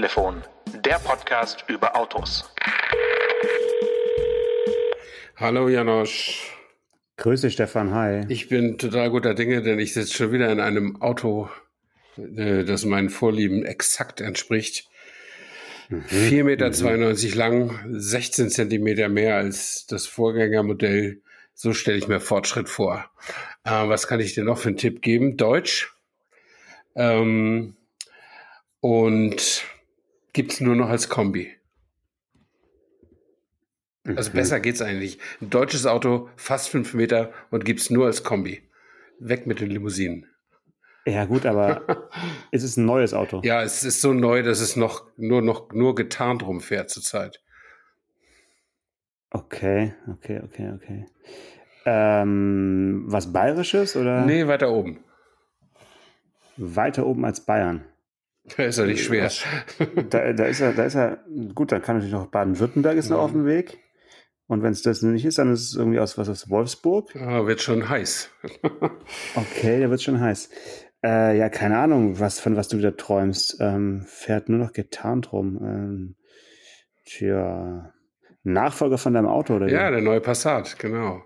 Autotelefon, der Podcast über Autos. Hallo Janosch. Grüße Stefan, hi. Ich bin total guter Dinge, denn ich sitze schon wieder in einem Auto, äh, das meinen Vorlieben exakt entspricht. Mhm. 4,92 Meter mhm. lang, 16 Zentimeter mehr als das Vorgängermodell. So stelle ich mir Fortschritt vor. Äh, was kann ich dir noch für einen Tipp geben? Deutsch. Ähm, und gibt's nur noch als Kombi. Also mhm. besser geht's eigentlich. Ein deutsches Auto, fast fünf Meter und gibt's nur als Kombi. Weg mit den Limousinen. Ja, gut, aber es ist ein neues Auto. Ja, es ist so neu, dass es noch nur noch nur getarnt rumfährt zurzeit. Okay, okay, okay, okay. Ähm, was Bayerisches oder? Nee, weiter oben. Weiter oben als Bayern. Da ist er nicht schwer. Da, da, ist er, da ist er, gut, dann kann natürlich noch Baden-Württemberg ist noch mhm. auf dem Weg. Und wenn es das nicht ist, dann ist es irgendwie aus was aus Wolfsburg. Ah, wird schon heiß. okay, der wird schon heiß. Äh, ja, keine Ahnung, was von was du wieder träumst. Ähm, fährt nur noch getarnt rum. Ähm, tja, Nachfolger von deinem Auto oder? Ja, wie? der neue Passat, genau.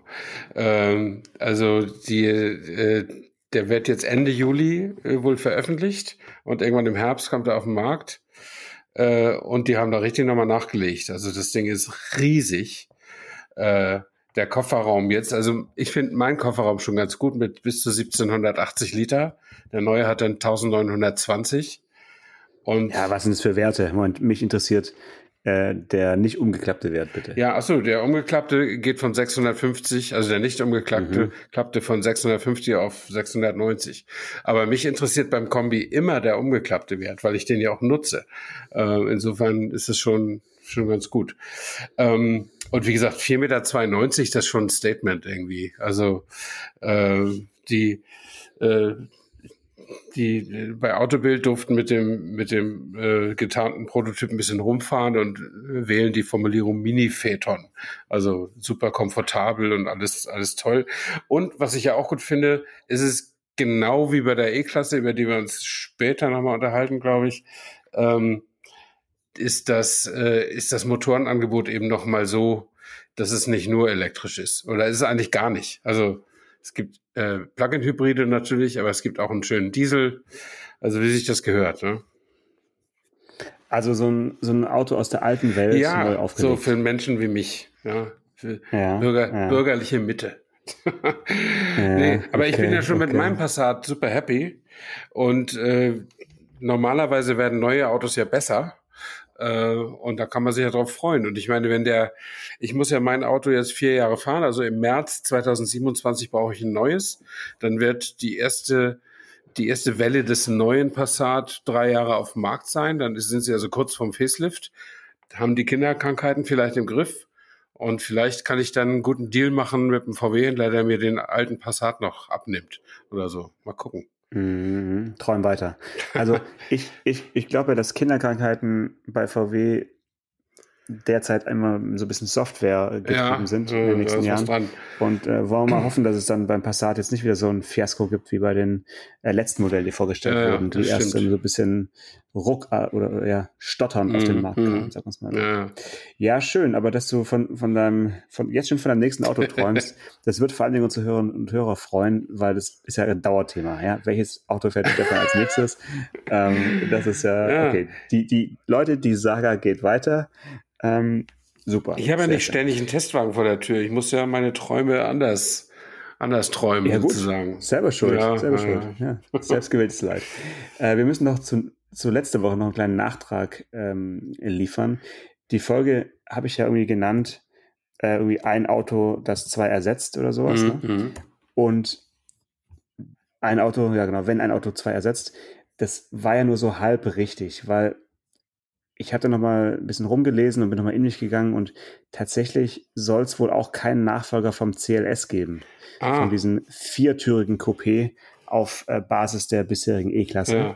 Ähm, also die äh, der wird jetzt Ende Juli äh, wohl veröffentlicht und irgendwann im Herbst kommt er auf den Markt. Äh, und die haben da richtig nochmal nachgelegt. Also das Ding ist riesig. Äh, der Kofferraum jetzt, also ich finde meinen Kofferraum schon ganz gut mit bis zu 1780 Liter. Der neue hat dann 1920. Und ja, was sind das für Werte? Moment, mich interessiert, äh, der nicht umgeklappte Wert, bitte. Ja, achso, der umgeklappte geht von 650, also der nicht umgeklappte, mhm. klappte von 650 auf 690. Aber mich interessiert beim Kombi immer der umgeklappte Wert, weil ich den ja auch nutze. Äh, insofern ist es schon, schon ganz gut. Ähm, und wie gesagt, 4,92 Meter, das ist schon ein Statement irgendwie. Also äh, die äh, die äh, bei Autobild durften mit dem, mit dem äh, getarnten Prototyp ein bisschen rumfahren und wählen die Formulierung Mini-Phaeton. Also super komfortabel und alles, alles toll. Und was ich ja auch gut finde, ist es genau wie bei der E-Klasse, über die wir uns später nochmal unterhalten, glaube ich, ähm, ist das, äh, ist das Motorenangebot eben nochmal so, dass es nicht nur elektrisch ist. Oder ist es eigentlich gar nicht. Also es gibt äh, Plug-in-Hybride natürlich, aber es gibt auch einen schönen Diesel. Also wie sich das gehört. Ne? Also so ein, so ein Auto aus der alten Welt ja, neu aufgelegt. so für Menschen wie mich. Ja, für ja, Bürger, ja. bürgerliche Mitte. nee, aber okay, ich bin ja schon okay. mit meinem Passat super happy. Und äh, normalerweise werden neue Autos ja besser. Äh, und da kann man sich ja drauf freuen. Und ich meine, wenn der, ich muss ja mein Auto jetzt vier Jahre fahren, also im März 2027 brauche ich ein neues, dann wird die erste, die erste Welle des neuen Passat drei Jahre auf dem Markt sein. Dann sind sie also kurz vorm Facelift, haben die Kinderkrankheiten vielleicht im Griff. Und vielleicht kann ich dann einen guten Deal machen mit dem VW-Händler, der mir den alten Passat noch abnimmt oder so. Mal gucken. Mhm, träum weiter. Also ich, ich, ich glaube, dass Kinderkrankheiten bei VW derzeit einmal so ein bisschen Software getrieben ja, sind in den nächsten Jahren. Und äh, wollen wir mal hoffen, dass es dann beim Passat jetzt nicht wieder so ein Fiasko gibt wie bei den äh, letzten Modellen, die vorgestellt ja, wurden, die erst so ein bisschen ruck äh, oder ja, stottern mm, auf den mhm, Markt kamen, mm, sagen wir mal. Ja. ja, schön, aber dass du von, von deinem, von jetzt schon von deinem nächsten Auto träumst, das wird vor allen Dingen unsere Hörerinnen und Hörer freuen, weil das ist ja ein Dauerthema. Ja? Welches Auto fährt Stefan als nächstes? ähm, das ist ja, ja, okay. Die, die Leute, die Saga geht weiter. Ähm, super. Ich habe ja nicht schön. ständig einen Testwagen vor der Tür. Ich muss ja meine Träume anders, anders träumen, ja, sozusagen. Selber schuld. Ja, selber ja. schuld. Ja. Selbstgewähltes Leid. Äh, wir müssen noch zu, zu letzter Woche noch einen kleinen Nachtrag ähm, liefern. Die Folge habe ich ja irgendwie genannt, äh, irgendwie ein Auto, das zwei ersetzt oder sowas. Mhm. Ne? Mhm. Und ein Auto, ja genau, wenn ein Auto zwei ersetzt, das war ja nur so halb richtig, weil ich hatte noch mal ein bisschen rumgelesen und bin noch mal in mich gegangen und tatsächlich soll es wohl auch keinen Nachfolger vom CLS geben. Ah. Von diesem viertürigen Coupé auf äh, Basis der bisherigen E-Klasse. Ja.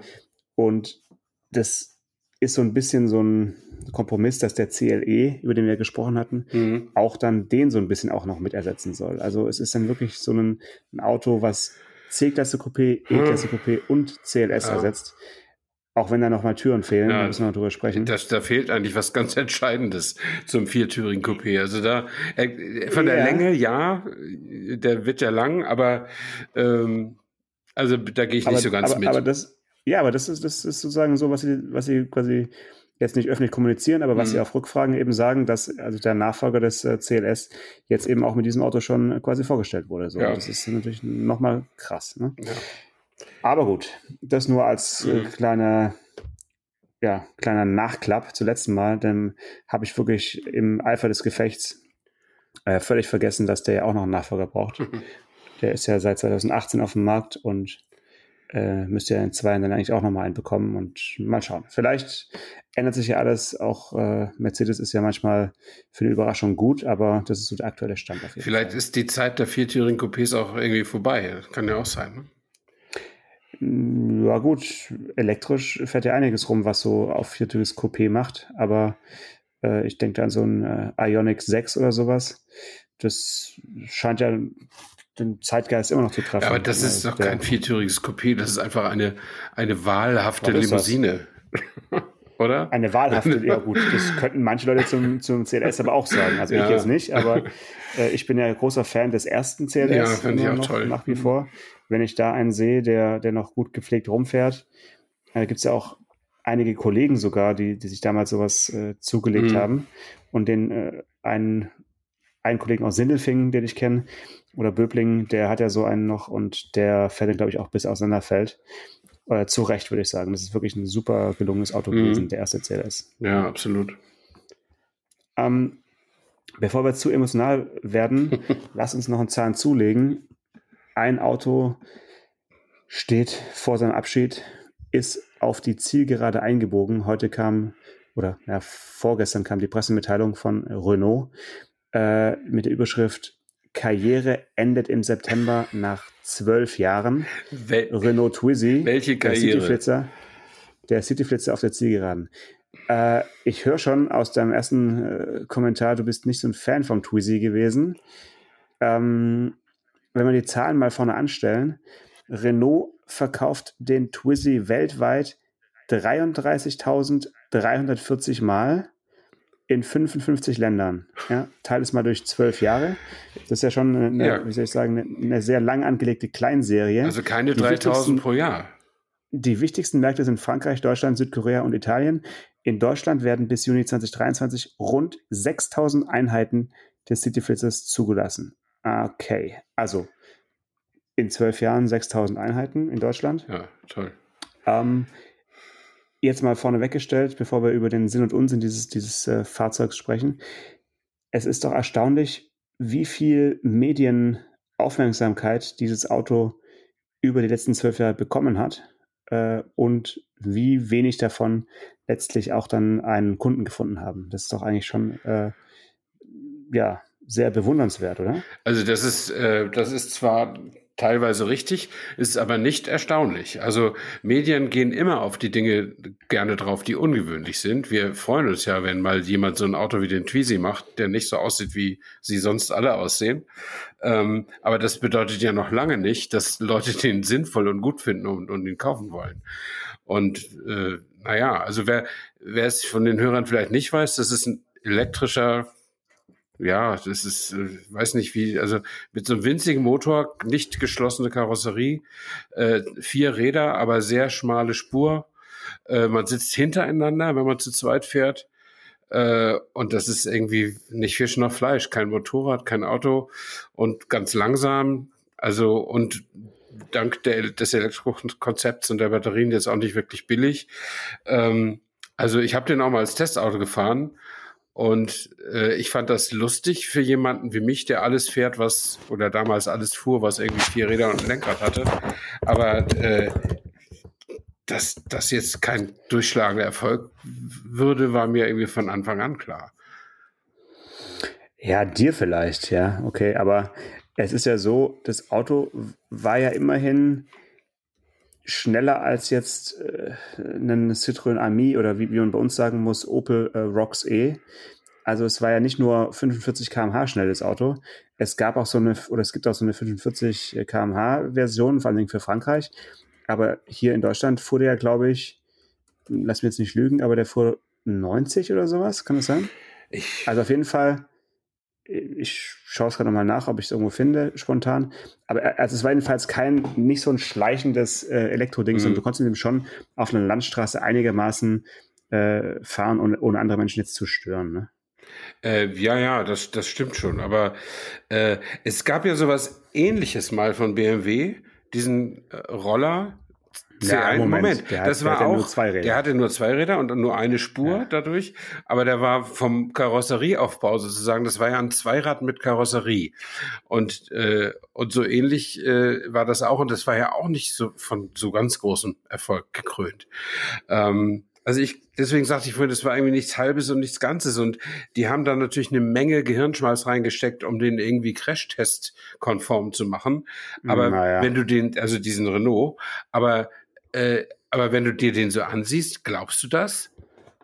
Und das ist so ein bisschen so ein Kompromiss, dass der CLE, über den wir gesprochen hatten, mhm. auch dann den so ein bisschen auch noch mit ersetzen soll. Also es ist dann wirklich so ein, ein Auto, was C-Klasse Coupé, E-Klasse Coupé und CLS ja. ersetzt Auch wenn da noch mal Türen fehlen, ja, müssen wir noch drüber sprechen. Das, da fehlt eigentlich was ganz Entscheidendes zum viertürigen Coupé. Also da äh, von der ja. Länge, ja, der wird ja lang, aber ähm, also da gehe ich aber, nicht so ganz aber, mit. Aber das, ja, aber das ist, das ist sozusagen so, was sie, was sie quasi jetzt nicht öffentlich kommunizieren, aber was mhm. sie auf Rückfragen eben sagen, dass also der Nachfolger des äh, CLS jetzt eben auch mit diesem Auto schon quasi vorgestellt wurde. So, ja. Das ist natürlich nochmal krass. Ne? Ja. Aber gut, das nur als äh, mhm. kleiner, ja, kleiner Nachklapp zum letzten Mal, denn habe ich wirklich im Eifer des Gefechts äh, völlig vergessen, dass der ja auch noch einen Nachfolger braucht. Mhm. Der ist ja seit 2018 auf dem Markt und äh, müsste ja in zwei Jahren dann eigentlich auch nochmal einen bekommen und mal schauen. Vielleicht ändert sich ja alles. Auch äh, Mercedes ist ja manchmal für eine Überraschung gut, aber das ist so der aktuelle Stand auf jeden Vielleicht Fall. ist die Zeit der viertürigen Coupés auch irgendwie vorbei. Kann ja auch sein. Ne? Ja gut, elektrisch fährt ja einiges rum, was so auf viertüriges Coupé macht, aber äh, ich denke an so ein äh, Ionic 6 oder sowas. Das scheint ja den Zeitgeist immer noch zu treffen. Ja, aber das ist doch kein viertüriges Coupé, das ist einfach eine, eine wahlhafte Limousine. Oder? Eine wahlhafte, ja gut, das könnten manche Leute zum, zum CLS aber auch sagen. Also ja. ich jetzt nicht, aber äh, ich bin ja großer Fan des ersten CLS. Ja, finde ich auch noch, toll. Nach wie vor wenn ich da einen sehe, der, der noch gut gepflegt rumfährt. Da äh, gibt es ja auch einige Kollegen sogar, die, die sich damals sowas äh, zugelegt mhm. haben. Und den äh, einen, einen Kollegen aus Sindelfingen, den ich kenne, oder Böbling, der hat ja so einen noch und der fährt dann, glaube ich, auch bis auseinanderfällt. Äh, zu Recht, würde ich sagen. Das ist wirklich ein super gelungenes Auto mhm. gewesen, der erste CLS. Ja, absolut. Ähm, bevor wir zu emotional werden, lass uns noch einen Zahn zulegen ein Auto steht vor seinem Abschied, ist auf die Zielgerade eingebogen. Heute kam, oder ja, vorgestern kam die Pressemitteilung von Renault äh, mit der Überschrift Karriere endet im September nach zwölf Jahren. Wel Renault Twizy. Welche Karriere? Der Cityflitzer, der Cityflitzer auf der Zielgeraden. Äh, ich höre schon aus deinem ersten äh, Kommentar, du bist nicht so ein Fan vom Twizy gewesen. Ähm, wenn wir die Zahlen mal vorne anstellen, Renault verkauft den Twizy weltweit 33.340 Mal in 55 Ländern. Ja, teile es mal durch zwölf Jahre. Das ist ja schon eine, ja. wie soll ich sagen, eine, eine, sehr lang angelegte Kleinserie. Also keine 3000 pro Jahr. Die wichtigsten Märkte sind Frankreich, Deutschland, Südkorea und Italien. In Deutschland werden bis Juni 2023 rund 6000 Einheiten des Cityflitzers zugelassen. Okay, also in zwölf Jahren 6000 Einheiten in Deutschland. Ja, toll. Ähm, jetzt mal vorne weggestellt, bevor wir über den Sinn und Unsinn dieses, dieses äh, Fahrzeugs sprechen. Es ist doch erstaunlich, wie viel Medienaufmerksamkeit dieses Auto über die letzten zwölf Jahre bekommen hat äh, und wie wenig davon letztlich auch dann einen Kunden gefunden haben. Das ist doch eigentlich schon äh, ja sehr bewundernswert, oder? Also das ist, äh, das ist zwar teilweise richtig, ist aber nicht erstaunlich. Also Medien gehen immer auf die Dinge gerne drauf, die ungewöhnlich sind. Wir freuen uns ja, wenn mal jemand so ein Auto wie den Twizy macht, der nicht so aussieht, wie sie sonst alle aussehen. Ähm, aber das bedeutet ja noch lange nicht, dass Leute den sinnvoll und gut finden und, und ihn kaufen wollen. Und äh, naja, also wer, wer es von den Hörern vielleicht nicht weiß, das ist ein elektrischer ja, das ist, äh, weiß nicht wie, also mit so einem winzigen Motor, nicht geschlossene Karosserie, äh, vier Räder, aber sehr schmale Spur. Äh, man sitzt hintereinander, wenn man zu zweit fährt. Äh, und das ist irgendwie nicht Fisch noch Fleisch, kein Motorrad, kein Auto und ganz langsam. Also und dank der, des Elektrokonzepts und der Batterien jetzt auch nicht wirklich billig. Ähm, also ich habe den auch mal als Testauto gefahren und äh, ich fand das lustig für jemanden wie mich, der alles fährt, was, oder damals alles fuhr, was irgendwie vier Räder und ein Lenkrad hatte. Aber äh, dass das jetzt kein durchschlagender Erfolg würde, war mir irgendwie von Anfang an klar. Ja, dir vielleicht, ja, okay. Aber es ist ja so, das Auto war ja immerhin schneller als jetzt äh, einen Citroën Ami oder wie, wie, man bei uns sagen muss, Opel äh, Rocks E. Also es war ja nicht nur 45 km/h schnelles Auto, es gab auch so eine, oder es gibt auch so eine 45 km/h Version, vor allem für Frankreich. Aber hier in Deutschland fuhr der, glaube ich, lass mich jetzt nicht lügen, aber der fuhr 90 oder sowas, kann das sein? Ich also auf jeden Fall, ich schaue es gerade nochmal nach, ob ich es irgendwo finde, spontan. Aber also es war jedenfalls kein, nicht so ein schleichendes äh, Elektroding, mhm. sondern du konntest dem schon auf einer Landstraße einigermaßen äh, fahren, ohne, ohne andere Menschen jetzt zu stören. Ne? Äh, ja, ja, das, das stimmt schon. Aber äh, es gab ja sowas ähnliches mal von BMW, diesen äh, Roller, ja, Moment, Moment. Der das war auch, der hatte nur zwei Räder und nur eine Spur ja. dadurch, aber der war vom Karosserieaufbau sozusagen, das war ja ein Zweirad mit Karosserie und äh, und so ähnlich äh, war das auch und das war ja auch nicht so von so ganz großem Erfolg gekrönt. Ähm, also ich, deswegen sagte ich vorhin, das war irgendwie nichts Halbes und nichts Ganzes. Und die haben da natürlich eine Menge Gehirnschmalz reingesteckt, um den irgendwie Crashtest-konform zu machen. Aber naja. wenn du den, also diesen Renault, aber äh, aber wenn du dir den so ansiehst, glaubst du das?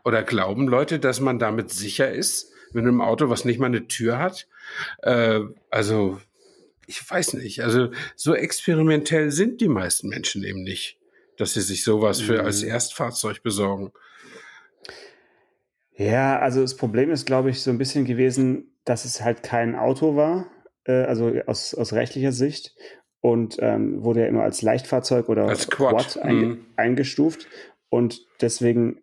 Oder glauben Leute, dass man damit sicher ist, mit einem Auto, was nicht mal eine Tür hat? Äh, also, ich weiß nicht. Also, so experimentell sind die meisten Menschen eben nicht, dass sie sich sowas für mhm. als Erstfahrzeug besorgen. Ja, also das Problem ist, glaube ich, so ein bisschen gewesen, dass es halt kein Auto war, äh, also aus, aus rechtlicher Sicht und ähm, wurde ja immer als Leichtfahrzeug oder als Quad, Quad einge mhm. eingestuft. Und deswegen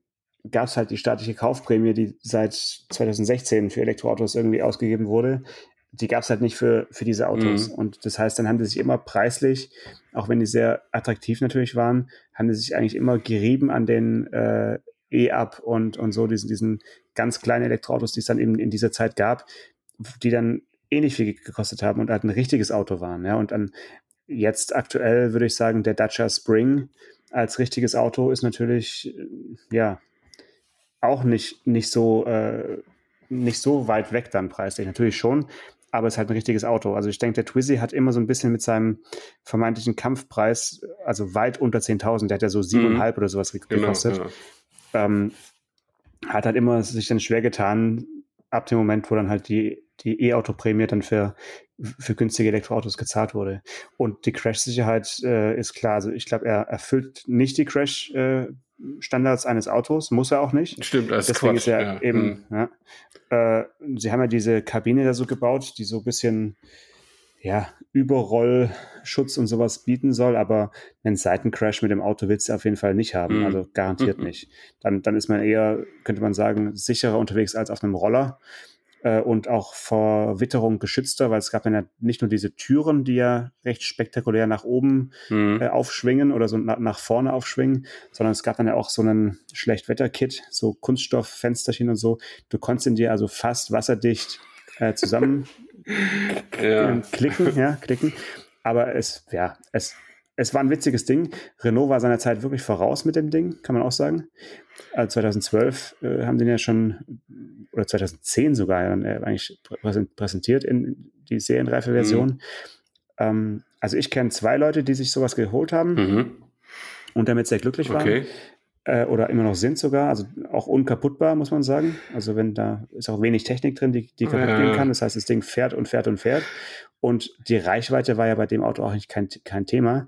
gab es halt die staatliche Kaufprämie, die seit 2016 für Elektroautos irgendwie ausgegeben wurde. Die gab es halt nicht für, für diese Autos. Mhm. Und das heißt, dann haben die sich immer preislich, auch wenn die sehr attraktiv natürlich waren, haben die sich eigentlich immer gerieben an den äh, E-Up und, und so, diesen, diesen ganz kleinen Elektroautos, die es dann eben in dieser Zeit gab, die dann ähnlich viel gekostet haben und halt ein richtiges Auto waren. Ja, und dann Jetzt aktuell würde ich sagen, der Dacia Spring als richtiges Auto ist natürlich, äh, ja, auch nicht, nicht so, äh, nicht so weit weg dann preislich. Natürlich schon, aber es ist halt ein richtiges Auto. Also ich denke, der Twizy hat immer so ein bisschen mit seinem vermeintlichen Kampfpreis, also weit unter 10.000, der hat ja so siebeneinhalb mhm. oder sowas genau, gekostet. Genau, ja. ähm, hat halt immer sich dann schwer getan, ab dem Moment, wo dann halt die die E-Auto-Prämie dann für, für günstige Elektroautos gezahlt wurde. Und die Crash-Sicherheit äh, ist klar. Also ich glaube, er erfüllt nicht die Crash-Standards eines Autos, muss er auch nicht. Stimmt, als Deswegen Quatsch, ist er ja. eben, mhm. ja, äh, sie haben ja diese Kabine da so gebaut, die so ein bisschen ja, Überrollschutz und sowas bieten soll, aber einen Seitencrash mit dem Auto willst du auf jeden Fall nicht haben, mhm. also garantiert mhm. nicht. Dann, dann ist man eher, könnte man sagen, sicherer unterwegs als auf einem Roller äh, und auch vor Witterung geschützter, weil es gab dann ja nicht nur diese Türen, die ja recht spektakulär nach oben mhm. äh, aufschwingen oder so na nach vorne aufschwingen, sondern es gab dann ja auch so einen Schlechtwetter-Kit, so Kunststofffensterchen und so. Du konntest in dir also fast wasserdicht äh, zusammen ja. klicken, ja, klicken. Aber es, ja, es, es war ein witziges Ding. Renault war seiner Zeit wirklich voraus mit dem Ding, kann man auch sagen. Also 2012 äh, haben den ja schon, oder 2010 sogar, äh, eigentlich präsentiert in die serienreife Version. Mhm. Ähm, also ich kenne zwei Leute, die sich sowas geholt haben mhm. und damit sehr glücklich waren. Okay. Äh, oder immer noch sind sogar, also auch unkaputtbar, muss man sagen. Also wenn da ist auch wenig Technik drin, die, die kaputt gehen kann. Das heißt, das Ding fährt und fährt und fährt. Und die Reichweite war ja bei dem Auto auch nicht kein, kein Thema,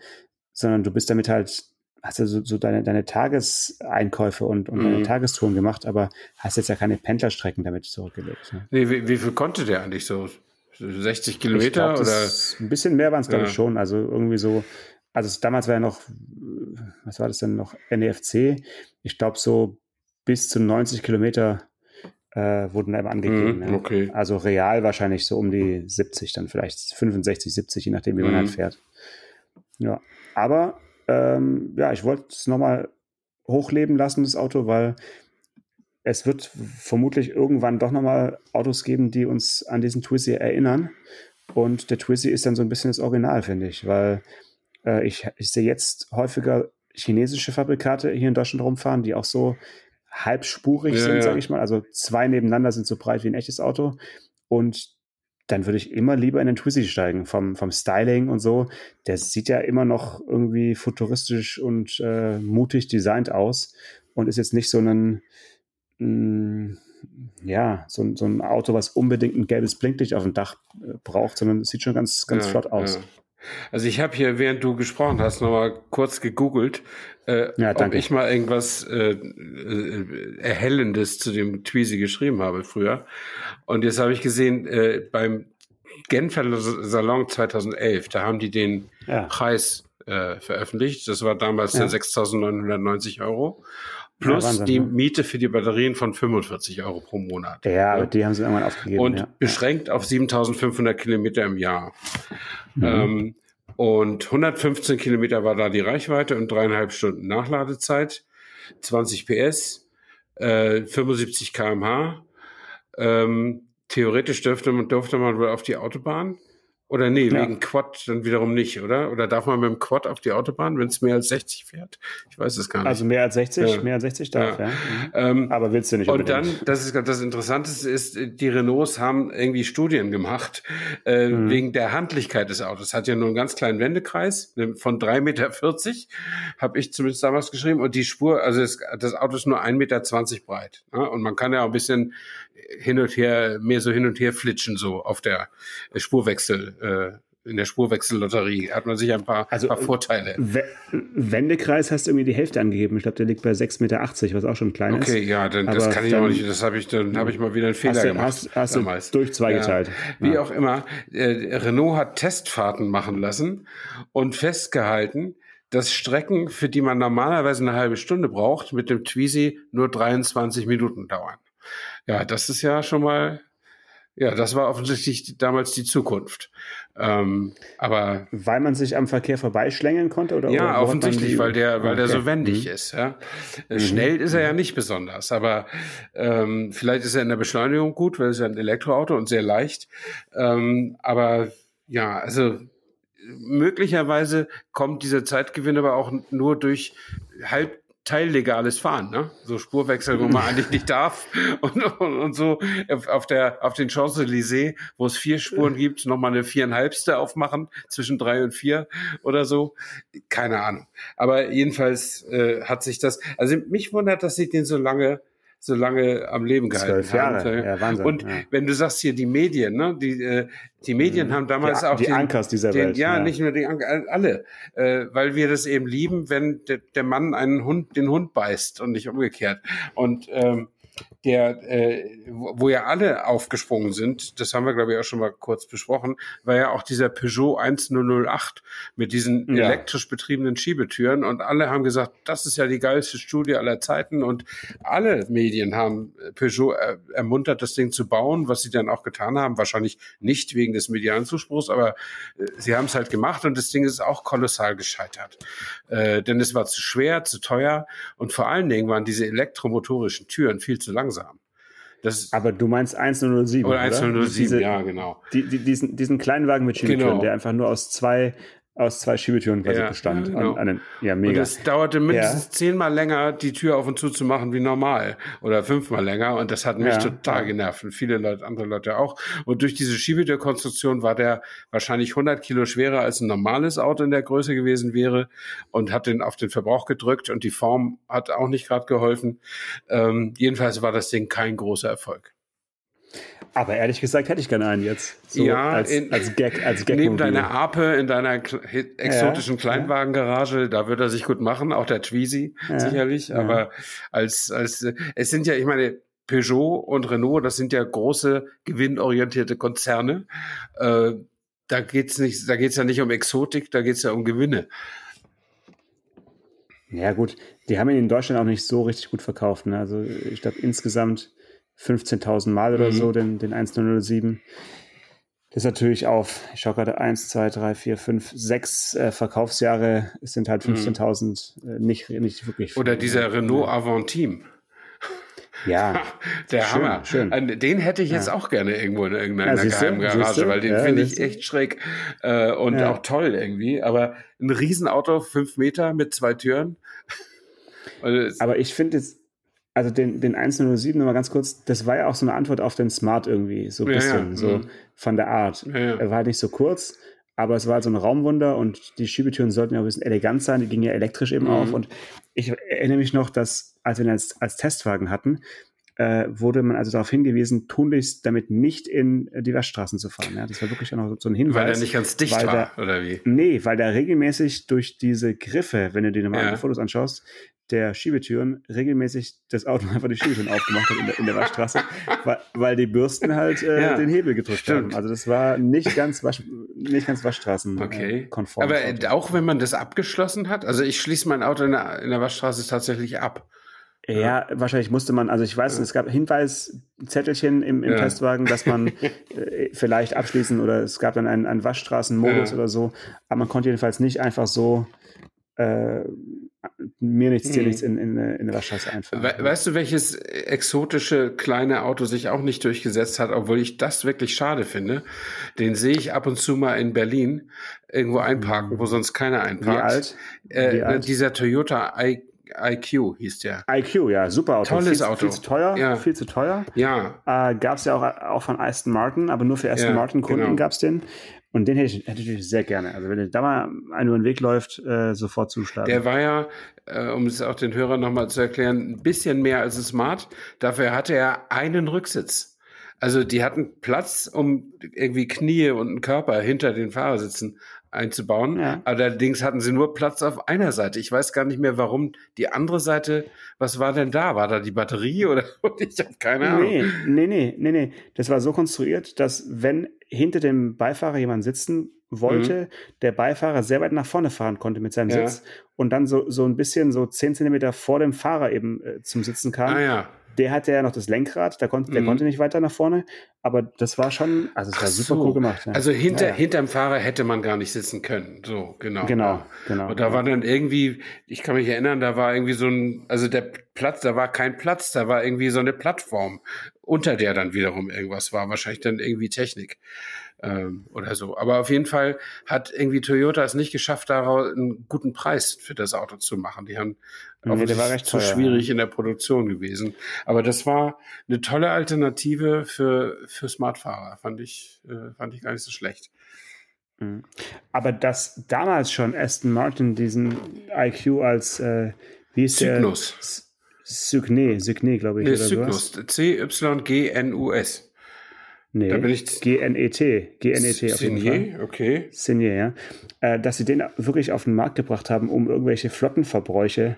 sondern du bist damit halt hast du so, so deine, deine Tageseinkäufe und, und mhm. deine Tagestouren gemacht, aber hast jetzt ja keine Pendlerstrecken damit zurückgelegt. Ne? Nee, wie, wie viel konnte der eigentlich so? 60 Kilometer glaub, oder? Ein bisschen mehr waren es, glaube ja. ich, schon. Also irgendwie so, also damals war ja noch, was war das denn noch? NEFC. Ich glaube, so bis zu 90 Kilometer äh, wurden da immer angegeben. Mm, okay. ja. Also real wahrscheinlich so um die 70, dann vielleicht 65, 70, je nachdem, wie mm. man halt mhm. fährt. Ja, aber ähm, ja, ich wollte es nochmal hochleben lassen, das Auto, weil es wird vermutlich irgendwann doch nochmal Autos geben, die uns an diesen Twizy erinnern. Und der Twizy ist dann so ein bisschen das Original, finde ich, weil äh, ich, ich sehe jetzt häufiger chinesische Fabrikate hier in Deutschland rumfahren, die auch so halbspurig ja, sind, ja. sage ich mal. Also zwei nebeneinander sind so breit wie ein echtes Auto. Und dann würde ich immer lieber in den Twizy steigen, vom, vom Styling und so. Der sieht ja immer noch irgendwie futuristisch und äh, mutig designt aus und ist jetzt nicht so ein, mh, mm, ja, so, so ein Auto, was unbedingt ein gelbes Blinklicht auf dem Dach äh, braucht, sondern es sieht schon ganz, ganz ja, flott aus. Ja. Also ich habe hier, während du gesprochen hast, nochmal kurz gegoogelt, äh, ja, ob ich mal irgendwas äh, äh, Erhellendes zu dem Tweezy geschrieben habe früher. Und jetzt habe ich gesehen, äh, beim Genfer Salon 2011, da haben die den ja. Preis äh, veröffentlicht. Das war damals ja. 6.990 Euro. Plus ja, Wahnsinn, die ne? Miete für die Batterien von 45 Euro pro Monat. Ja, ja. die haben sie irgendwann aufgegeben. Und ja. beschränkt auf 7500 Kilometer im Jahr. Mhm. Ähm, und 115 Kilometer war da die Reichweite und dreieinhalb Stunden Nachladezeit, 20 PS, äh, 75 kmh. Ähm, theoretisch dürfte man, durfte man wohl auf die Autobahn. Oder nee, ja. wegen Quad dann wiederum nicht, oder? Oder darf man mit dem Quad auf die Autobahn, wenn es mehr als 60 fährt? Ich weiß es gar nicht. Also mehr als 60, ja. mehr als 60 darf, ja. ja. Mhm. Ähm, Aber willst du nicht Und dann, das ist das Interessanteste ist, die Renaults haben irgendwie Studien gemacht, äh, mhm. wegen der Handlichkeit des Autos. Hat ja nur einen ganz kleinen Wendekreis ne, von 3,40 Meter, habe ich zumindest damals geschrieben. Und die Spur, also das, das Auto ist nur 1,20 Meter breit. Ne? Und man kann ja auch ein bisschen hin und her, mehr so hin und her flitschen, so auf der Spurwechsel, äh, in der Spurwechsellotterie hat man sich ein paar, also, paar Vorteile. W Wendekreis hast du irgendwie die Hälfte angegeben. Ich glaube, der liegt bei 6,80 Meter, was auch schon klein ist. Okay, ja, dann, das kann ich auch nicht. Das habe ich, dann habe ich mal wieder einen Fehler hast du, gemacht. Hast, hast damals. du durch zwei ja. geteilt. Wie ja. auch immer, äh, Renault hat Testfahrten machen lassen und festgehalten, dass Strecken, für die man normalerweise eine halbe Stunde braucht, mit dem Twizy nur 23 Minuten dauern. Ja, das ist ja schon mal, ja, das war offensichtlich damals die Zukunft. Ähm, aber weil man sich am Verkehr vorbeischlängeln konnte oder ja, oder offensichtlich, weil der, weil okay. der so wendig mhm. ist. Ja. Mhm. Schnell ist er ja mhm. nicht besonders, aber ähm, vielleicht ist er in der Beschleunigung gut, weil es ja ein Elektroauto und sehr leicht. Ähm, aber ja, also möglicherweise kommt dieser Zeitgewinn aber auch nur durch halb teillegales Fahren, ne? So Spurwechsel, wo man eigentlich nicht darf und, und, und so auf der auf den Champs-Élysées, wo es vier Spuren gibt, nochmal eine viereinhalbste aufmachen zwischen drei und vier oder so. Keine Ahnung. Aber jedenfalls äh, hat sich das. Also mich wundert, dass sie den so lange so lange am Leben gehalten Zwölf Jahre. haben. Ja, Wahnsinn, und ja. wenn du sagst hier die Medien, ne, die, äh, die Medien mhm. haben damals die, auch die den, Ankers dieser den, Welt. Ja, ja, nicht nur die Anker, alle, äh, weil wir das eben lieben, wenn de, der Mann einen Hund, den Hund beißt und nicht umgekehrt. Und ähm, der, äh, wo ja alle aufgesprungen sind, das haben wir, glaube ich, auch schon mal kurz besprochen, war ja auch dieser Peugeot 1008 mit diesen ja. elektrisch betriebenen Schiebetüren und alle haben gesagt, das ist ja die geilste Studie aller Zeiten und alle Medien haben Peugeot äh, ermuntert, das Ding zu bauen, was sie dann auch getan haben, wahrscheinlich nicht wegen des medialen Zuspruchs, aber äh, sie haben es halt gemacht und das Ding ist auch kolossal gescheitert, äh, denn es war zu schwer, zu teuer und vor allen Dingen waren diese elektromotorischen Türen viel zu langsam. Das Aber du meinst 1007. Oder 1007, ja, genau. Die, die, diesen, diesen kleinen Wagen mit Schiebetüren, genau. der einfach nur aus zwei aus zwei Schiebetüren quasi ja, bestand. Ja, genau. an, an ja, mega. Und es dauerte mindestens ja. zehnmal länger, die Tür auf und zu zu machen wie normal. Oder fünfmal länger. Und das hat mich ja. total genervt. Und viele Leute, andere Leute auch. Und durch diese Schiebetürkonstruktion war der wahrscheinlich 100 Kilo schwerer als ein normales Auto in der Größe gewesen wäre. Und hat den auf den Verbrauch gedrückt. Und die Form hat auch nicht gerade geholfen. Ähm, jedenfalls war das Ding kein großer Erfolg. Aber ehrlich gesagt hätte ich gerne einen jetzt. So ja, als, in, als Gag, als Gag Neben deiner Ape in deiner exotischen ja, Kleinwagengarage, da wird er sich gut machen, auch der Tweezy ja, sicherlich. Ja. Aber als, als, es sind ja, ich meine, Peugeot und Renault, das sind ja große, gewinnorientierte Konzerne. Äh, da geht's nicht, da geht's ja nicht um Exotik, da geht's ja um Gewinne. Ja, gut. Die haben ihn in Deutschland auch nicht so richtig gut verkauft. Ne? Also, ich glaube, insgesamt 15.000 Mal oder mhm. so, den, den 1007. Das ist natürlich auf, ich schaue gerade, 1, 2, 3, 4, 5, 6 äh, Verkaufsjahre sind halt 15.000 mhm. äh, nicht, nicht wirklich. Oder dieser Renault Avantime. Ja, der schön, Hammer. Schön. Den hätte ich jetzt ja. auch gerne irgendwo in irgendeiner ja, geheimen Garage, weil den ja, finde ich echt schräg äh, und auch toll irgendwie. Aber ein Riesenauto, fünf Meter mit zwei Türen. Aber ich finde jetzt, also den, den 107 nochmal ganz kurz, das war ja auch so eine Antwort auf den Smart irgendwie, so ein ja, bisschen, ja. so mhm. von der Art. Ja, er war halt nicht so kurz, aber es war halt so ein Raumwunder und die Schiebetüren sollten ja ein bisschen elegant sein, die gingen ja elektrisch eben mhm. auf und ich erinnere mich noch, dass, als wir ihn als, als Testwagen hatten, äh, wurde man also darauf hingewiesen, tunlichst damit nicht in die Waschstraßen zu fahren. Ja, das war wirklich auch noch so ein Hinweis. Weil er nicht ganz dicht war, der, oder wie? Nee, weil der regelmäßig durch diese Griffe, wenn du dir normalen ja. Fotos anschaust, der Schiebetüren regelmäßig das Auto einfach die Schiebetüren aufgemacht hat in der, in der Waschstraße, weil, weil, die Bürsten halt äh, ja, den Hebel gedrückt stimmt. haben. Also das war nicht ganz, Wasch, nicht ganz Waschstraßen okay. konform. Aber auch wenn man das abgeschlossen hat, also ich schließe mein Auto in der, in der Waschstraße tatsächlich ab. Ja, ja, wahrscheinlich musste man, also ich weiß, es gab Hinweiszettelchen im, im ja. Testwagen, dass man äh, vielleicht abschließen oder es gab dann einen, einen Waschstraßenmodus ja. oder so, aber man konnte jedenfalls nicht einfach so äh, mir nichts, dir hm. nichts in, in, in der Waschstraße einfallen. We weißt du, welches exotische kleine Auto sich auch nicht durchgesetzt hat, obwohl ich das wirklich schade finde? Den sehe ich ab und zu mal in Berlin irgendwo einparken, wo sonst keiner einparkt. Wie alt? Äh, Wie alt? Dieser Toyota I IQ hieß der. IQ, ja, super Auto. Tolles viel, Auto. Viel zu teuer, ja. viel zu teuer. Ja. Äh, gab es ja auch, auch von Aston Martin, aber nur für Aston ja, Martin-Kunden genau. gab es den. Und den hätte ich, hätte ich sehr gerne. Also wenn da mal einen über den Weg läuft, äh, sofort zuschlagen. Der war ja, äh, um es auch den Hörern nochmal zu erklären, ein bisschen mehr als Smart. Dafür hatte er einen Rücksitz. Also die hatten Platz, um irgendwie Knie und einen Körper hinter den Fahrersitzen einzubauen. Ja. Allerdings hatten sie nur Platz auf einer Seite. Ich weiß gar nicht mehr, warum die andere Seite, was war denn da? War da die Batterie oder ich habe keine Ahnung. Nee, nee, nee, nee, nee. Das war so konstruiert, dass wenn hinter dem Beifahrer jemand sitzen wollte, mhm. der Beifahrer sehr weit nach vorne fahren konnte mit seinem ja. Sitz und dann so, so ein bisschen so zehn Zentimeter vor dem Fahrer eben äh, zum Sitzen kam. Ah, ja der hatte ja noch das Lenkrad, der konnte, der mhm. konnte nicht weiter nach vorne, aber das war schon, also es war so. super cool gemacht. Ja. Also hinter, ja, ja. hinterm Fahrer hätte man gar nicht sitzen können. So, genau. Genau, genau. Und da war dann irgendwie, ich kann mich erinnern, da war irgendwie so ein, also der Platz, da war kein Platz, da war irgendwie so eine Plattform, unter der dann wiederum irgendwas war, wahrscheinlich dann irgendwie Technik ähm, oder so. Aber auf jeden Fall hat irgendwie Toyota es nicht geschafft, daraus einen guten Preis für das Auto zu machen. Die haben nee, der war recht zu schwierig ja. in der Produktion gewesen. Aber das war eine tolle Alternative für, für Smartfahrer. Fand ich, äh, fand ich gar nicht so schlecht. Mhm. Aber dass damals schon Aston Martin diesen IQ als, äh, wie ist Cygnus. der? Cygnus, Cygnus, glaube ich. Nee, Cygnus. C-Y-G-N-U-S. Nee, da bin ich G-N-E-T. G-N-E-T auf jeden Fall. okay. Signier, ja. Äh, dass sie den wirklich auf den Markt gebracht haben, um irgendwelche Flottenverbräuche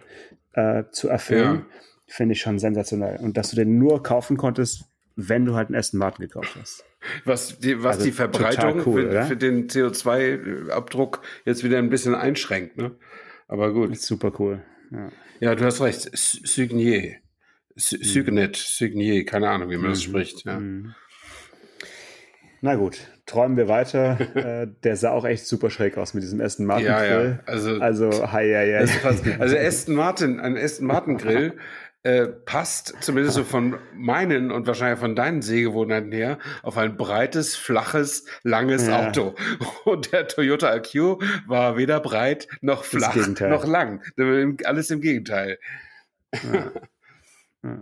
äh, zu erfüllen, ja. finde ich schon sensationell. Und dass du den nur kaufen konntest, wenn du halt einen Aston Martin gekauft hast. Was die, was also die Verbreitung cool, für, für, den CO2-Abdruck jetzt wieder ein bisschen einschränkt, ne? Aber gut. Super cool. Ja, ja du hast recht. Signier. Signet, Signier, keine Ahnung, wie man das mhm. spricht. Ja. Mhm. Na gut, träumen wir weiter. äh, der sah auch echt super schräg aus mit diesem Aston Martin Grill. Ja, ja. Also, also, hi, ja, ja. Also Aston Martin, ein Aston Martin Grill äh, passt zumindest so von meinen und wahrscheinlich von deinen Sehgewohnheiten her auf ein breites, flaches, langes ja. Auto. Und der Toyota IQ war weder breit noch flach noch lang. Alles im Gegenteil. Ja. Ja.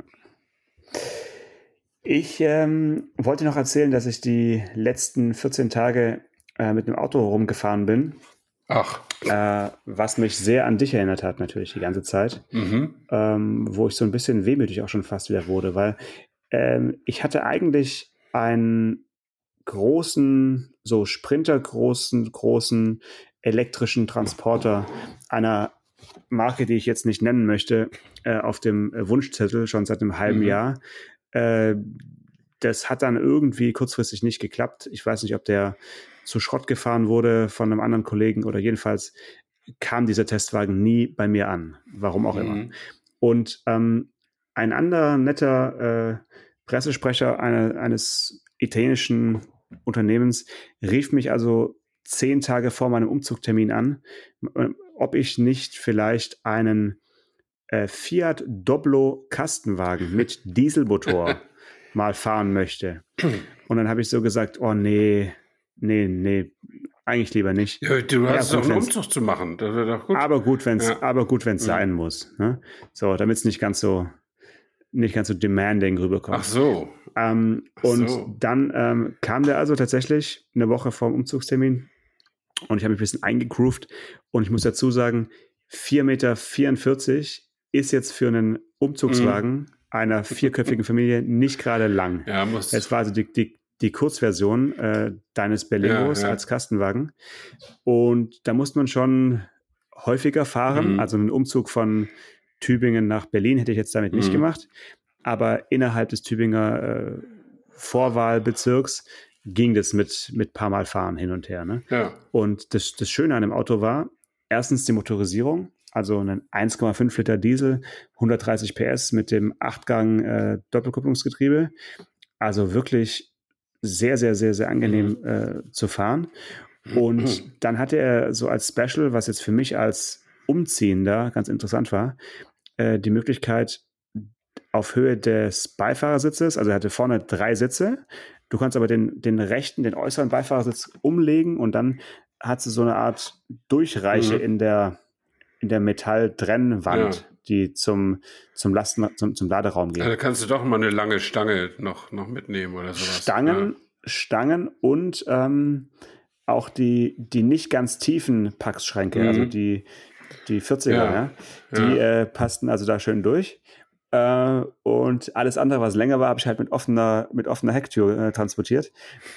Ich ähm, wollte noch erzählen, dass ich die letzten 14 Tage äh, mit dem Auto rumgefahren bin. Ach. Äh, was mich sehr an dich erinnert hat, natürlich die ganze Zeit. Mhm. Ähm, wo ich so ein bisschen wehmütig auch schon fast wieder wurde, weil ähm, ich hatte eigentlich einen großen, so sprintergroßen, großen elektrischen Transporter einer Marke, die ich jetzt nicht nennen möchte, äh, auf dem Wunschzettel schon seit einem halben mhm. Jahr. Äh, das hat dann irgendwie kurzfristig nicht geklappt. Ich weiß nicht, ob der zu Schrott gefahren wurde von einem anderen Kollegen oder jedenfalls kam dieser Testwagen nie bei mir an, warum auch mhm. immer. Und ähm, ein anderer netter äh, Pressesprecher eine, eines italienischen Unternehmens rief mich also zehn Tage vor meinem Umzugtermin an, ob ich nicht vielleicht einen äh, Fiat Doblo Kastenwagen mit Dieselmotor mal fahren möchte. Und dann habe ich so gesagt, oh nee, nee, nee, eigentlich lieber nicht. Ja, du hast ja, gut, einen Umzug zu machen. Gut. Aber gut, wenn es, ja. aber gut, wenn es ja. sein muss. Ne? So, damit es nicht ganz so, nicht ganz so demanding rüberkommt. Ach so. Ähm, Ach und so. dann ähm, kam der also tatsächlich eine Woche vor dem Umzugstermin und ich habe mich ein bisschen eingegroovt und ich muss dazu sagen, 4,44 Meter ist jetzt für einen Umzugswagen mhm. einer vierköpfigen Familie nicht gerade lang. Ja, muss. Es war also die, die, die Kurzversion äh, deines Berlingos Ja, ja. als Kastenwagen. Und da muss man schon häufiger fahren. Mhm. Also einen Umzug von Tübingen nach Berlin hätte ich jetzt damit nicht Mhm. gemacht. Aber innerhalb des Tübinger äh, Vorwahlbezirks ging das mit, mit paar Mal fahren hin und her. Ne? Ja. Und das, das Schöne an dem Auto war, erstens die Motorisierung, also ein 1,5 Liter Diesel, 130 PS mit dem 8-Gang äh, Doppelkupplungsgetriebe. Also wirklich sehr, sehr, sehr, sehr angenehm äh, zu fahren. Und dann hatte er so als Special, was jetzt für mich als Umziehender ganz interessant war, äh, die Möglichkeit auf Höhe des Beifahrersitzes, also er hatte vorne drei Sitze, du kannst aber den, den rechten, den äußeren Beifahrersitz umlegen und dann hat sie so eine Art Durchreiche Mhm. in der, in der Metalltrennwand, Ja. die zum, zum Lasten, zum, zum Laderaum geht. Also kannst du doch mal eine lange Stange noch, noch mitnehmen oder sowas. Stangen, Stangen und ähm, auch die, die nicht ganz tiefen Packschränke, Mhm. also die, die 40er, ja, Ja, die Äh, passten also da schön durch. Äh, und alles andere, was länger war, habe ich halt mit offener, mit offener Hecktür äh, transportiert.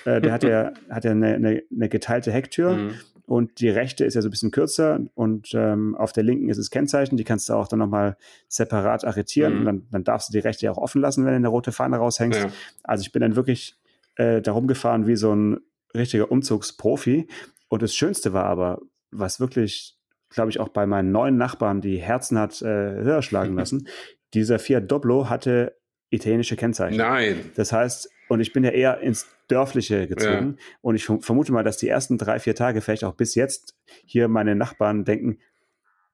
Äh, der hat ja, hat ja eine, eine, eine geteilte Hecktür Ja. Mhm. Und die rechte ist ja so ein bisschen kürzer und ähm, auf der linken ist es Kennzeichen, die kannst du auch dann nochmal separat arretieren Mhm. und dann, dann darfst du die rechte ja auch offen lassen, wenn du eine rote Fahne raushängst. Ja. Also ich bin dann wirklich äh, darum gefahren wie so ein richtiger Umzugsprofi. Und das Schönste war aber, was wirklich, glaube ich, auch bei meinen neuen Nachbarn die Herzen hat äh, höher schlagen lassen, dieser Fiat Doblo hatte italienische Kennzeichen. Nein. Das heißt, und ich bin ja eher ins Dörfliche gezogen. Und ich verm- vermute mal, dass die ersten drei, vier Tage, vielleicht auch bis jetzt, hier meine Nachbarn denken,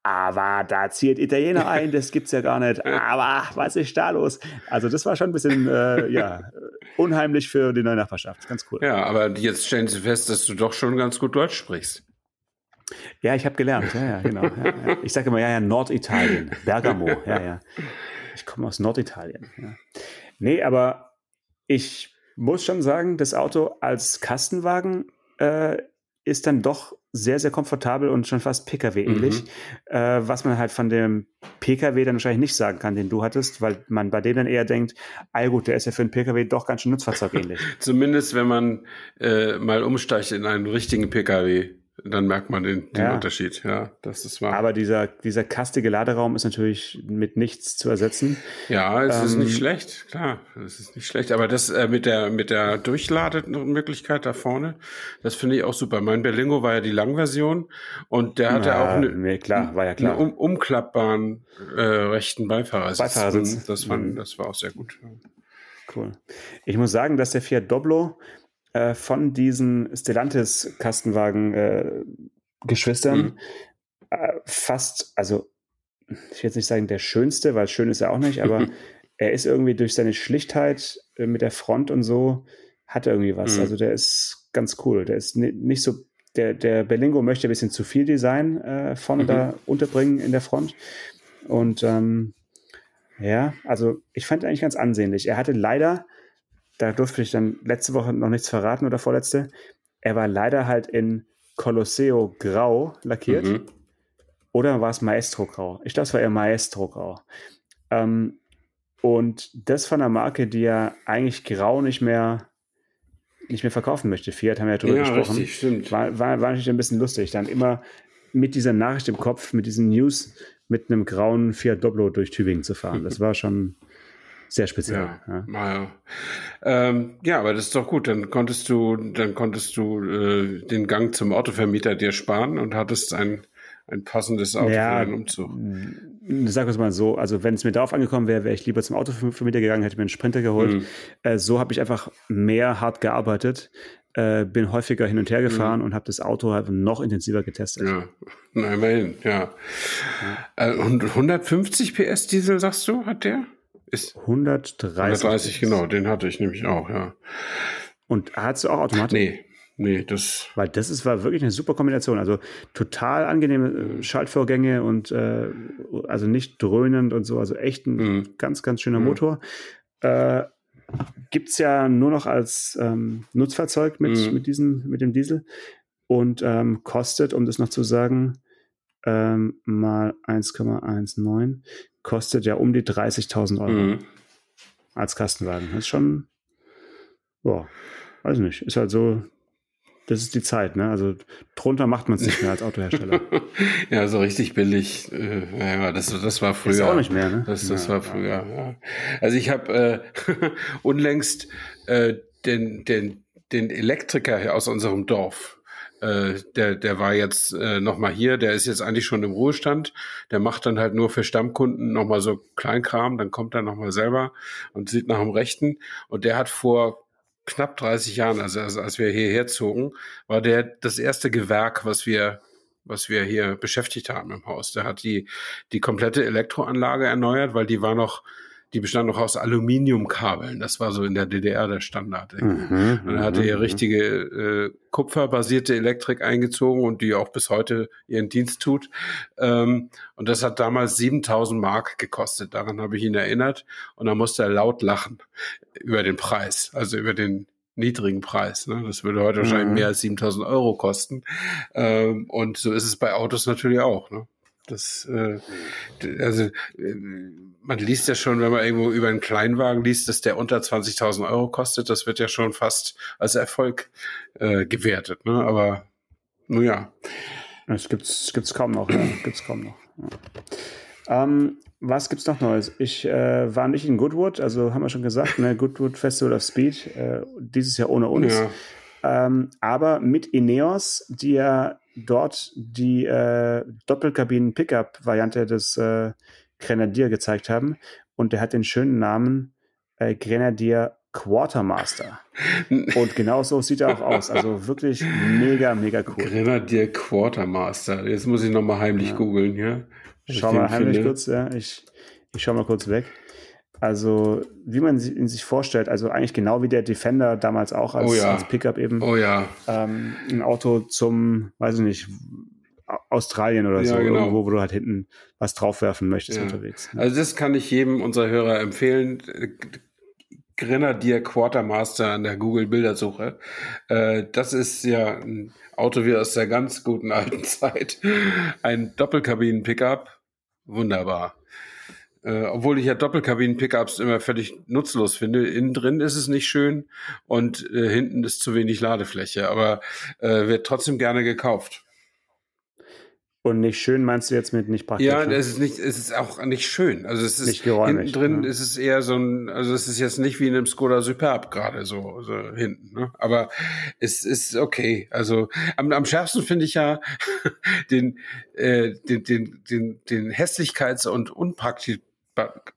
aber da zieht Italiener ein, das gibt's ja gar nicht. Aber was ist da los? Also das war schon ein bisschen äh, ja, unheimlich für die neue Nachbarschaft. Ganz cool. Ja, aber jetzt stellen sie fest, dass du doch schon ganz gut Deutsch sprichst. Ja, ich habe gelernt. Ja, ja, genau. Ja, ja. Ich sage immer, ja, ja, Norditalien, Bergamo. Ja, ja. Ich komme aus Norditalien. Ja. Nee, aber ich muss schon sagen, das Auto als Kastenwagen äh, ist dann doch sehr, sehr komfortabel und schon fast Pkw-ähnlich. Äh, was man halt von dem Pkw dann wahrscheinlich nicht sagen kann, den du hattest, weil man bei dem dann eher denkt, ah gut, der ist ja für einen Pkw doch ganz schön Nutzfahrzeugähnlich. Zumindest wenn man äh, mal umsteigt in einen richtigen Pkw, dann merkt man den, den Ja. Unterschied. Ja, das ist wahr. Aber dieser, dieser kastige Laderaum ist natürlich mit nichts zu ersetzen. ja, es ist ähm, nicht schlecht, klar, es ist nicht schlecht. Aber das äh, mit der mit der Durchlademöglichkeit da vorne, das finde ich auch super. Mein Berlingo war ja die Langversion und der hatte Ja, auch eine, nee, klar, war ja klar. einen um, umklappbaren äh, rechten Beifahrersitz. Beifahrersitz. Das, fand, Mhm. das war auch sehr gut. Cool. Ich muss sagen, dass der Fiat Doblo äh, von diesen Stellantis-Kastenwagen äh, Geschwistern Mhm. äh, fast, also ich will jetzt nicht sagen der schönste, weil schön ist er auch nicht, aber er ist irgendwie durch seine Schlichtheit äh, mit der Front und so, hat er irgendwie was. Mhm. Also der ist ganz cool. Der ist ni- nicht so, der, der Berlingo möchte ein bisschen zu viel Design äh, vorne Mhm. da unterbringen in der Front. Und ähm, ja, also ich fand ihn eigentlich ganz ansehnlich. Er hatte leider, da durfte ich dann letzte Woche noch nichts verraten oder vorletzte, er war leider halt in Colosseo Grau lackiert. Mhm. Oder war es Maestro Grau? Ich glaube, es war eher Maestro Grau. Ähm, und das von einer Marke, die ja eigentlich Grau nicht mehr, nicht mehr verkaufen möchte. Fiat haben wir ja drüber Ja, gesprochen. richtig, stimmt. War, war, war natürlich ein bisschen lustig. Dann immer mit dieser Nachricht im Kopf, mit diesen News, mit einem grauen Fiat Doblo durch Tübingen zu fahren. Das war schon sehr speziell. Ja, Ja. ja. Ähm, ja, aber das ist doch gut. Dann konntest du, dann konntest du äh, den Gang zum Autovermieter dir sparen und hattest ein, ein passendes Auto Ja. für den Umzug. Sag es mal so, also wenn es mir darauf angekommen wäre, wäre ich lieber zum Autovermieter gegangen, hätte mir einen Sprinter geholt. Mhm. Äh, so habe ich einfach mehr hart gearbeitet, äh, bin häufiger hin und her gefahren und habe das Auto halt noch intensiver getestet. Mhm. Ja, na immerhin, ja. Äh, und 150 PS Diesel, sagst du, hat der? Ist 130. 130, genau, den hatte ich nämlich auch, ja. Und hast du auch Automatik? Nee, nee, das, Weil das ist, war wirklich eine super Kombination. Also total angenehme äh, Schaltvorgänge und äh, also nicht dröhnend und so. Also echt ein Mhm. ganz, ganz schöner Mhm. Motor. Äh, Gibt es ja nur noch als ähm, Nutzfahrzeug mit, Mhm. mit, diesem, mit dem Diesel und ähm, kostet, um das noch zu sagen, ähm, mal 1,19, kostet ja um die 30.000 Euro. mhm. als Kastenwagen. Das ist schon, boah, weiß nicht, ist halt so, das ist die Zeit, ne? Also drunter macht man es nicht mehr als Autohersteller. ja, so richtig billig. Äh, ja, das, das war früher. Ist auch nicht mehr, ne? Das, das ja, war früher, ja. ja. Also ich habe äh, unlängst äh, den, den, den Elektriker aus unserem Dorf äh, der, der war jetzt äh, nochmal hier, der ist jetzt eigentlich schon im Ruhestand. Der macht dann halt nur für Stammkunden nochmal so Kleinkram, dann kommt er nochmal selber und sieht nach dem Rechten. Und der hat vor knapp 30 Jahren, also, also als wir hierher zogen, war der das erste Gewerk, was wir was wir hier beschäftigt haben im Haus. Der hat die, die komplette Elektroanlage erneuert, weil die war noch die bestand noch aus Aluminiumkabeln. Das war so in der DDR der Standard. Mhm, und er hatte hier mhm, richtige äh, kupferbasierte Elektrik eingezogen und die auch bis heute ihren Dienst tut. Ähm, und das hat damals 7000 Mark gekostet. Daran habe ich ihn erinnert. Und da musste er laut lachen über den Preis, also über den niedrigen Preis. Ne? Das würde heute wahrscheinlich mhm. mehr als 7000 Euro kosten. Ähm, und so ist es bei Autos natürlich auch. Ne? Das, äh, also äh, man liest ja schon, wenn man irgendwo über einen Kleinwagen liest, dass der unter 20.000 Euro kostet, das wird ja schon fast als Erfolg äh, gewertet. Ne? Aber nun ja. Das gibt's, gibt's kaum noch. Ja. Gibt's kaum noch. Ja. Ähm, was gibt's noch Neues? Ich äh, war nicht in Goodwood, also haben wir schon gesagt, ne, Goodwood Festival of Speed, äh, dieses Jahr ohne uns. Ja. Ähm, aber mit Ineos, die ja dort die äh, Doppelkabinen-Pickup-Variante des äh, Grenadier gezeigt haben. Und der hat den schönen Namen äh, Grenadier Quartermaster. Und genau so sieht er auch aus. Also wirklich mega, mega cool. Grenadier Quartermaster. Jetzt muss ich nochmal heimlich ja. googeln, ja. Schau mal heimlich finde. kurz, ja. Ich, ich schau mal kurz weg. Also, wie man ihn sich vorstellt, also eigentlich genau wie der Defender damals auch als, oh ja. als Pickup eben. Oh ja. Ähm, ein Auto zum, weiß ich nicht, Australien oder ja, so, genau. irgendwo, wo du halt hinten was draufwerfen möchtest ja. unterwegs. Ne? Also das kann ich jedem unserer Hörer empfehlen. Grenadier Quartermaster an der Google Bildersuche. Äh, das ist ja ein Auto wie aus der ganz guten alten Zeit. Ein Doppelkabinen-Pickup. Wunderbar. Äh, obwohl ich ja Doppelkabinen-Pickups immer völlig nutzlos finde. Innen drin ist es nicht schön und äh, hinten ist zu wenig Ladefläche, aber äh, wird trotzdem gerne gekauft. Und nicht schön meinst du jetzt mit nicht praktisch? Ja, ne? es ist nicht, es ist auch nicht schön. Also es ist nicht geräumig, hinten drin ne? ist es eher so ein, also es ist jetzt nicht wie in einem Skoda Superb gerade so, so hinten. Ne? Aber es ist okay. Also am, am schärfsten finde ich ja den, äh, den, den, den, den Hässlichkeits- und Unpraktik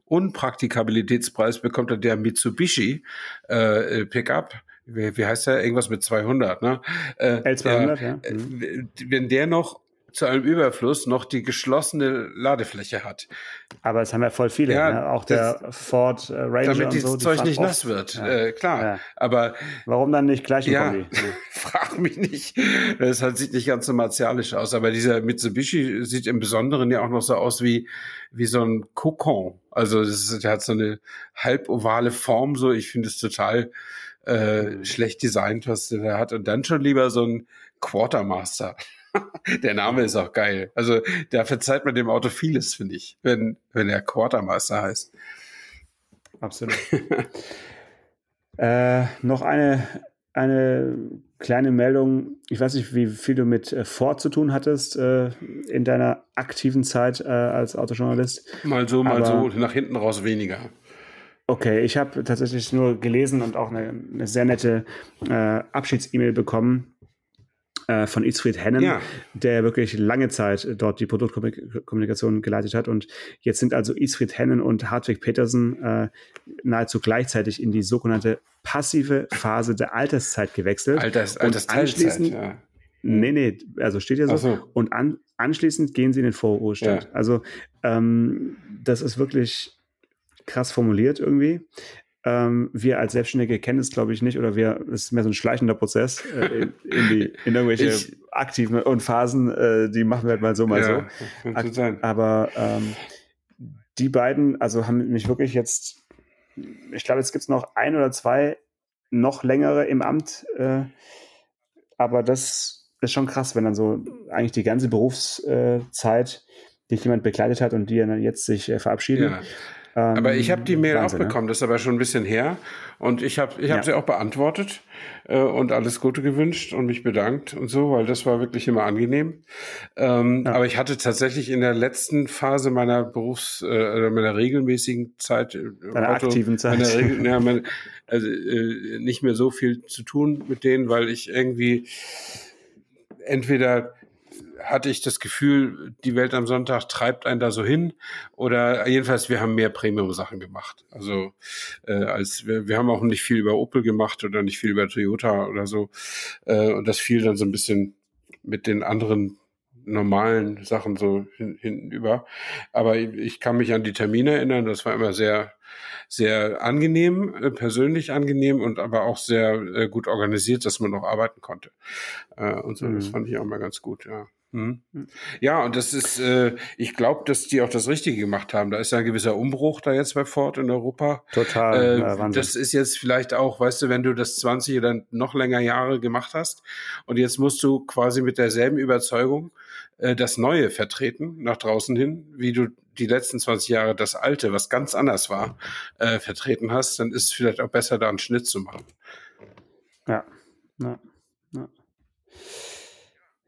Unpraktikabilitätspreis bekommt er der Mitsubishi äh, Pickup. Wie, wie heißt der? Irgendwas mit 200, ne? Äh, L200, ja. Mhm. Wenn der noch zu einem Überfluss noch die geschlossene Ladefläche hat. Aber es haben ja voll viele, ja, ne? auch der Ford äh, Ranger Damit dieses so, Zeug nicht nass wird, ja. äh, klar. Ja. Aber warum dann nicht gleich ein ja, Kombi? Frag mich nicht. Das halt, sieht nicht ganz so martialisch aus. Aber dieser Mitsubishi sieht im Besonderen ja auch noch so aus wie wie so ein Kokon. Also das der hat so eine halbovale Form. So, ich finde es total äh, schlecht designt, was der da hat. Und dann schon lieber so ein Quartermaster. Der Name ist auch geil. Also da verzeiht man dem Auto vieles, finde ich, wenn, wenn er Quartermaster heißt. Absolut. äh, noch eine, eine kleine Meldung. Ich weiß nicht, wie viel du mit äh, Ford zu tun hattest äh, in deiner aktiven Zeit äh, als Autojournalist. Mal so, mal Aber, so, nach hinten raus weniger. Okay, ich habe tatsächlich nur gelesen und auch eine, eine sehr nette äh, Abschieds-E-Mail bekommen äh, von Isfried Hennen, ja. der wirklich lange Zeit dort die Produktkommunikation geleitet hat. Und jetzt sind also Isfried Hennen und Hartwig Petersen äh, nahezu gleichzeitig in die sogenannte passive Phase der Alterszeit gewechselt. Alters, Alters und anschließend, ja. Nee, nee, also steht ja so. so. Und an, anschließend gehen sie in den Vorruhestand. Ja. Also ähm, das ist wirklich krass formuliert irgendwie. Ähm, wir als Selbstständige kennen es, glaube ich, nicht, oder wir, es ist mehr so ein schleichender Prozess äh, in, in, die, in irgendwelche ich, aktiven und Phasen, äh, die machen wir halt mal so, mal ja, so. Ak aber ähm, die beiden, also haben mich wirklich jetzt, ich glaube, jetzt gibt es noch ein oder zwei noch längere im Amt, äh, aber das ist schon krass, wenn dann so eigentlich die ganze Berufszeit dich jemand begleitet hat und die dann jetzt sich äh, verabschieden. Ja. Ähm, aber ich habe die Mail Wahnsinn, auch ne? bekommen, ne? das ist aber schon ein bisschen her. Und ich habe ich hab ja. sie auch beantwortet äh, und alles Gute gewünscht und mich bedankt und so, weil das war wirklich immer angenehm. Ähm, ja. Aber ich hatte tatsächlich in der letzten Phase meiner Berufs-, äh, meiner regelmäßigen Zeit, äh, meiner aktiven Zeit, meiner Regel, ja, meine, also, äh, nicht mehr so viel zu tun mit denen, weil ich irgendwie entweder hatte ich das Gefühl, die Welt am Sonntag treibt einen da so hin. Oder jedenfalls, wir haben mehr Premium-Sachen gemacht. Also äh, als wir, wir haben auch nicht viel über Opel gemacht oder nicht viel über Toyota oder so. Äh, und das fiel dann so ein bisschen mit den anderen normalen Sachen so hin, hinten über. Aber ich kann mich an die Termine erinnern, das war immer sehr, sehr angenehm, äh, persönlich angenehm und aber auch sehr äh, gut organisiert, dass man noch arbeiten konnte. Äh, und so, mhm. das fand ich auch mal ganz gut, ja. Mhm. Ja, und das ist, ich glaube, dass die auch das Richtige gemacht haben. Da ist ja ein gewisser Umbruch da jetzt bei Ford in Europa. Total. Ja, das ist jetzt vielleicht auch, weißt du, wenn du das 20 oder noch länger Jahre gemacht hast und jetzt musst du quasi mit derselben Überzeugung das Neue vertreten nach draußen hin, wie du die letzten 20 Jahre das Alte, was ganz anders war, äh, vertreten hast, dann ist es vielleicht auch besser, da einen Schnitt zu machen. Ja. ja. ja.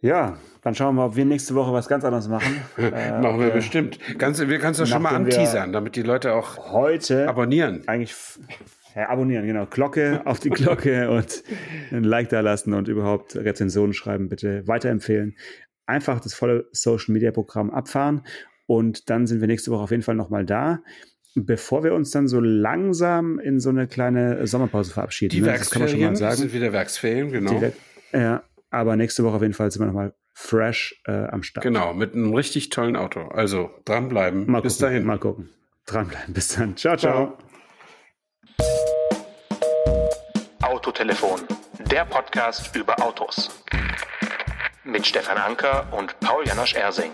Ja, dann schauen wir mal, ob wir nächste Woche was ganz anderes machen. äh, machen wir bestimmt. Ganz, wir kannst du schon mal anteasern, damit die Leute auch heute abonnieren. Eigentlich ja, abonnieren, genau. Glocke auf die Glocke und ein Like da lassen und überhaupt Rezensionen schreiben, bitte weiterempfehlen. Einfach das volle Social Media Programm abfahren und dann sind wir nächste Woche auf jeden Fall nochmal da. Bevor wir uns dann so langsam in so eine kleine Sommerpause verabschieden. Die ne? Werksferien sind wieder Werksferien, genau. Die, ja, aber nächste Woche auf jeden Fall sind wir nochmal fresh äh, am Start. Genau, mit einem richtig tollen Auto. Also dranbleiben. Mal Bis gucken, dahin. Mal gucken. Dranbleiben. Bis dann. Ciao, ciao. Autotelefon, der Podcast über Autos. Mit Stefan Anker und Paul Janosch Ersing.